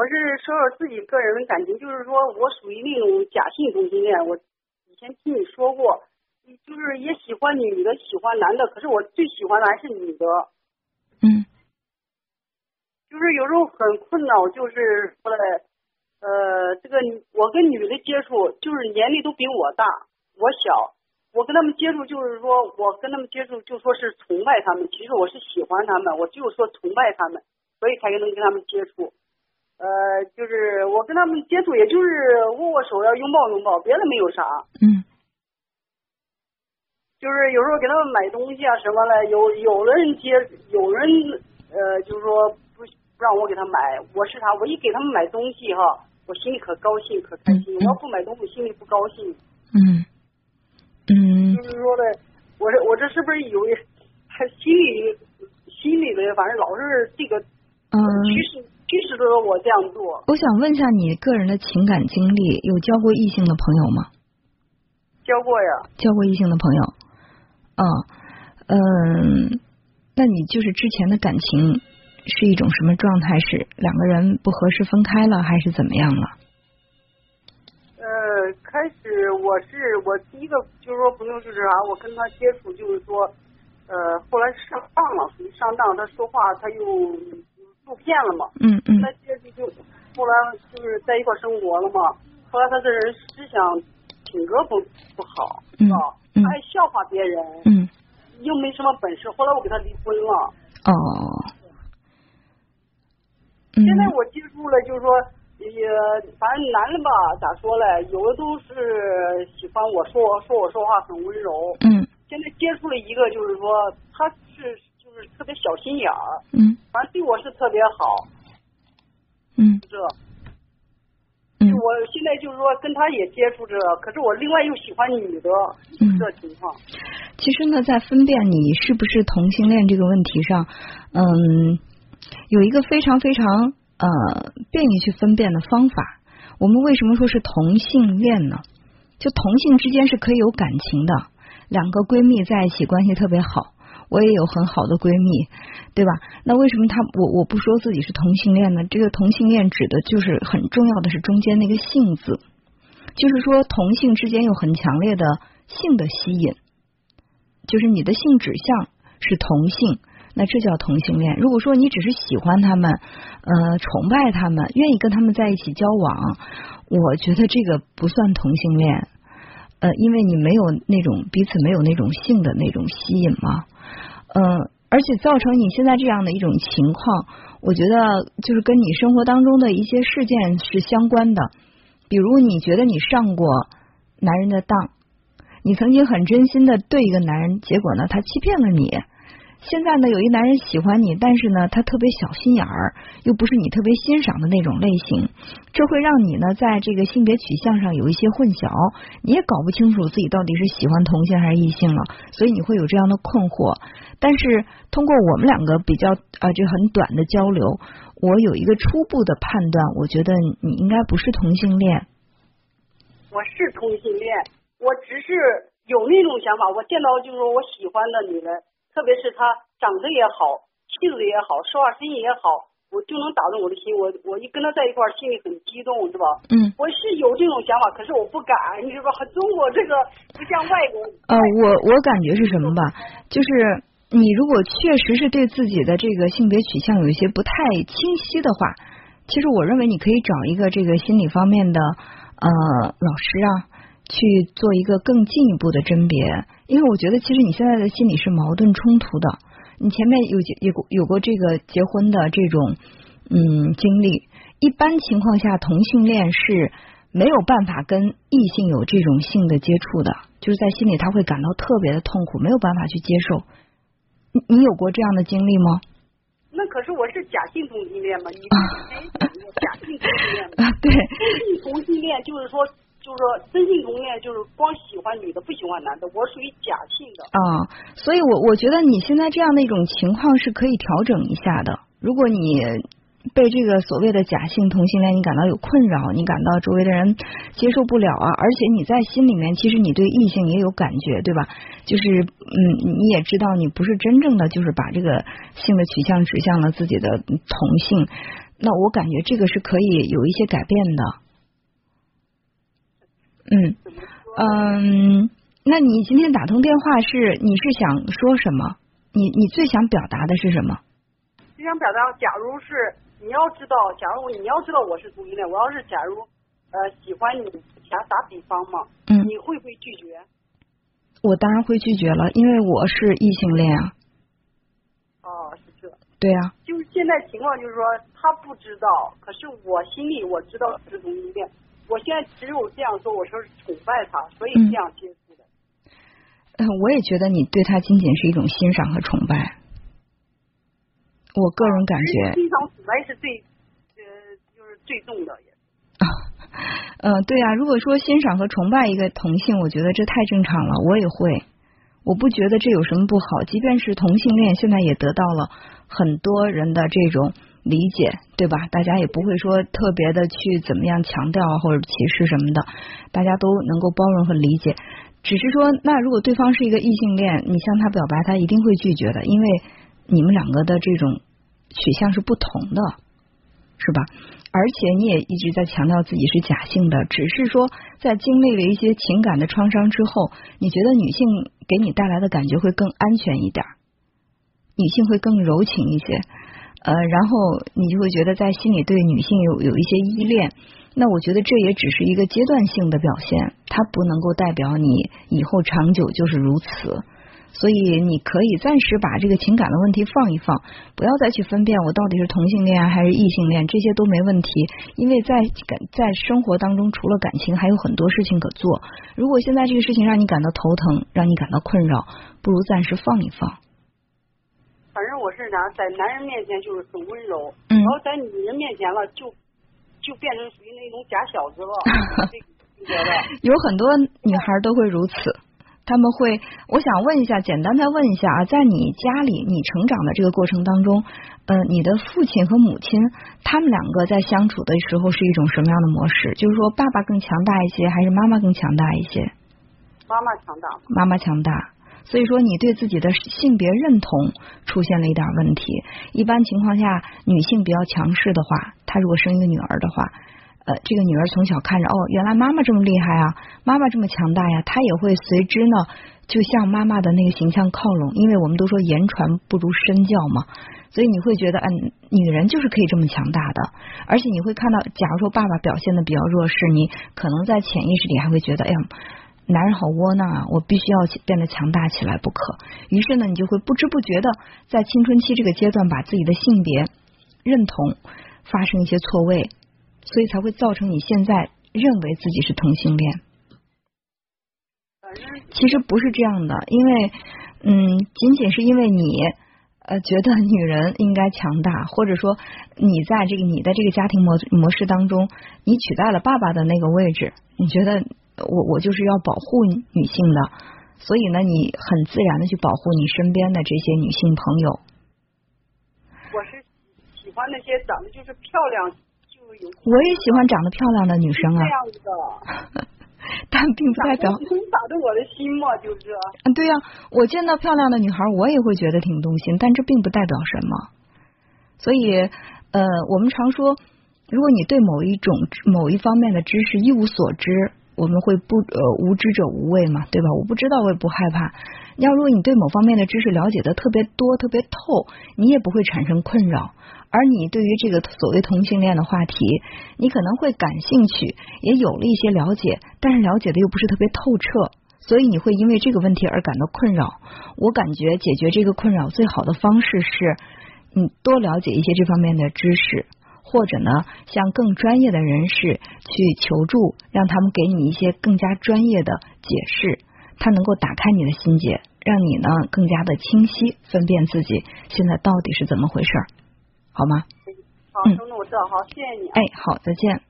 我是说说自己个人的感情，就是说我属于那种假性同性恋。我以前听你说过，就是也喜欢女的，喜欢男的，可是我最喜欢的还是女的。嗯。就是有时候很困扰，就是说嘞，呃，这个我跟女的接触，就是年龄都比我大，我小，我跟他们接触，就是说我跟他们接触，就说是崇拜他们，其实我是喜欢他们，我就说崇拜他们，所以才能跟他们接触。呃，就是我跟他们接触，也就是握握手，要拥抱拥抱，别的没有啥。嗯。就是有时候给他们买东西啊什么的，有有的人接，有人呃，就是说不不让我给他买，我是啥？我一给他们买东西哈，我心里可高兴可开心。我要不买东西，心里不高兴。嗯。嗯。就是说的，我这我这是不是有心里心里的，反正老是这个嗯趋势。其实都是我这样做。我想问一下你个人的情感经历，有交过异性的朋友吗？交过呀。交过异性的朋友，嗯嗯，那你就是之前的感情是一种什么状态？是两个人不合适分开了，还是怎么样了？呃，开始我是我第一个就是说朋友就是啥，我跟他接触就是说，呃，后来上当了，属于上当，他说话他又。受骗了嘛？嗯嗯。那接触就后来就是在一块生活了嘛。后来他这人思想品格不不好，嗯嗯，爱笑话别人，嗯，又没什么本事。后来我给他离婚了。哦。现在我接触了，就是说也反正男的吧，咋说嘞？有的都是喜欢我说说我说话很温柔。嗯。现在接触了一个，就是说他是。特别小心眼儿，嗯，反正对我是特别好，嗯，这，嗯，我现在就是说跟他也接触着，可是我另外又喜欢女的，嗯，这情况。其实呢，在分辨你是不是同性恋这个问题上，嗯，有一个非常非常呃便于去分辨的方法。我们为什么说是同性恋呢？就同性之间是可以有感情的，两个闺蜜在一起关系特别好。我也有很好的闺蜜，对吧？那为什么他我我不说自己是同性恋呢？这个同性恋指的就是很重要的是中间那个性字，就是说同性之间有很强烈的性的吸引，就是你的性指向是同性，那这叫同性恋。如果说你只是喜欢他们，呃，崇拜他们，愿意跟他们在一起交往，我觉得这个不算同性恋，呃，因为你没有那种彼此没有那种性的那种吸引嘛。嗯，而且造成你现在这样的一种情况，我觉得就是跟你生活当中的一些事件是相关的。比如你觉得你上过男人的当，你曾经很真心的对一个男人，结果呢，他欺骗了你。现在呢，有一男人喜欢你，但是呢，他特别小心眼儿，又不是你特别欣赏的那种类型，这会让你呢，在这个性别取向上有一些混淆，你也搞不清楚自己到底是喜欢同性还是异性了，所以你会有这样的困惑。但是通过我们两个比较啊，这很短的交流，我有一个初步的判断，我觉得你应该不是同性恋。我是同性恋，我只是有那种想法，我见到就是说我喜欢的女人。特别是他长得也好，气质也好，说话声音也好，我就能打动我的心。我我一跟他在一块儿，心里很激动，是吧？嗯。我是有这种想法，可是我不敢，你知道吧？中国这个不像外国。呃，我我感觉是什么吧？就是你如果确实是对自己的这个性别取向有一些不太清晰的话，其实我认为你可以找一个这个心理方面的呃老师啊，去做一个更进一步的甄别。因为我觉得，其实你现在的心理是矛盾冲突的。你前面有有过有过这个结婚的这种嗯经历，一般情况下同性恋是没有办法跟异性有这种性的接触的，就是在心里他会感到特别的痛苦，没有办法去接受。你你有过这样的经历吗？那可是我是假性同性恋嘛？你假性 同性恋啊？对，同性恋就是说。就是说，真性同恋就是光喜欢女的，不喜欢男的。我属于假性的啊，所以我我觉得你现在这样的一种情况是可以调整一下的。如果你被这个所谓的假性同性恋你感到有困扰，你感到周围的人接受不了啊，而且你在心里面其实你对异性也有感觉，对吧？就是嗯，你也知道你不是真正的就是把这个性的取向指向了自己的同性。那我感觉这个是可以有一些改变的。嗯那你今天打通电话是你是想说什么？你你最想表达的是什么？最想表达，假如是你要知道，假如你要知道我是同性恋，我要是假如呃喜欢你，打打比方嘛，嗯，你会不会拒绝？我当然会拒绝了，因为我是异性恋啊。哦，是这。对啊，就是现在情况就是说，他不知道，可是我心里我知道是同性恋。我现在只有这样说，我说是崇拜他，所以这样接触的。呃我也觉得你对他仅仅是一种欣赏和崇拜。我个人感觉，欣赏崇拜是最呃就是最重的也。呃，对啊，如果说欣赏和崇拜一个同性，我觉得这太正常了，我也会，我不觉得这有什么不好。即便是同性恋，现在也得到了很多人的这种理解，对吧？大家也不会说特别的去怎么样强调或者歧视什么的，大家都能够包容和理解。只是说，那如果对方是一个异性恋，你向他表白，他一定会拒绝的，因为你们两个的这种取向是不同的，是吧？而且你也一直在强调自己是假性的，只是说在经历了一些情感的创伤之后，你觉得女性给你带来的感觉会更安全一点，女性会更柔情一些，呃，然后你就会觉得在心里对女性有有一些依恋。那我觉得这也只是一个阶段性的表现，它不能够代表你以后长久就是如此。所以你可以暂时把这个情感的问题放一放，不要再去分辨我到底是同性恋还是异性恋，这些都没问题。因为在感在生活当中，除了感情，还有很多事情可做。如果现在这个事情让你感到头疼，让你感到困扰，不如暂时放一放。我是啥，在男人面前就是很温柔，嗯然后在女人面前了，就就变成属于那种假小子了。有很多女孩都会如此，他们会，我想问一下，简单的问一下啊，在你家里你成长的这个过程当中，呃，你的父亲和母亲他们两个在相处的时候是一种什么样的模式？就是说，爸爸更强大一些，还是妈妈更强大一些？妈妈强大？妈妈强大。所以说，你对自己的性别认同出现了一点问题。一般情况下，女性比较强势的话，她如果生一个女儿的话，呃，这个女儿从小看着，哦，原来妈妈这么厉害啊，妈妈这么强大呀，她也会随之呢，就向妈妈的那个形象靠拢。因为我们都说言传不如身教嘛，所以你会觉得，嗯，女人就是可以这么强大的。而且你会看到，假如说爸爸表现的比较弱势，你可能在潜意识里还会觉得，哎呀。男人好窝囊啊！我必须要变得强大起来不可。于是呢，你就会不知不觉的在青春期这个阶段，把自己的性别认同发生一些错位，所以才会造成你现在认为自己是同性恋。其实不是这样的，因为嗯，仅仅是因为你呃觉得女人应该强大，或者说你在这个你的这个家庭模模式当中，你取代了爸爸的那个位置，你觉得。我我就是要保护女性的，所以呢，你很自然的去保护你身边的这些女性朋友。我是喜欢那些长得就是漂亮，就有。我也喜欢长得漂亮的女生啊。这样的。但并不代表。能打动我的心嘛，就是。嗯，对呀、啊，我见到漂亮的女孩，我也会觉得挺动心，但这并不代表什么。所以，呃，我们常说，如果你对某一种某一方面的知识一无所知。我们会不呃无知者无畏嘛，对吧？我不知道，我也不害怕。要如果你对某方面的知识了解的特别多、特别透，你也不会产生困扰。而你对于这个所谓同性恋的话题，你可能会感兴趣，也有了一些了解，但是了解的又不是特别透彻，所以你会因为这个问题而感到困扰。我感觉解决这个困扰最好的方式是，你多了解一些这方面的知识。或者呢，向更专业的人士去求助，让他们给你一些更加专业的解释，它能够打开你的心结，让你呢更加的清晰分辨自己现在到底是怎么回事，好吗？好，嗯那我知道，好，谢谢你。哎，好，再见。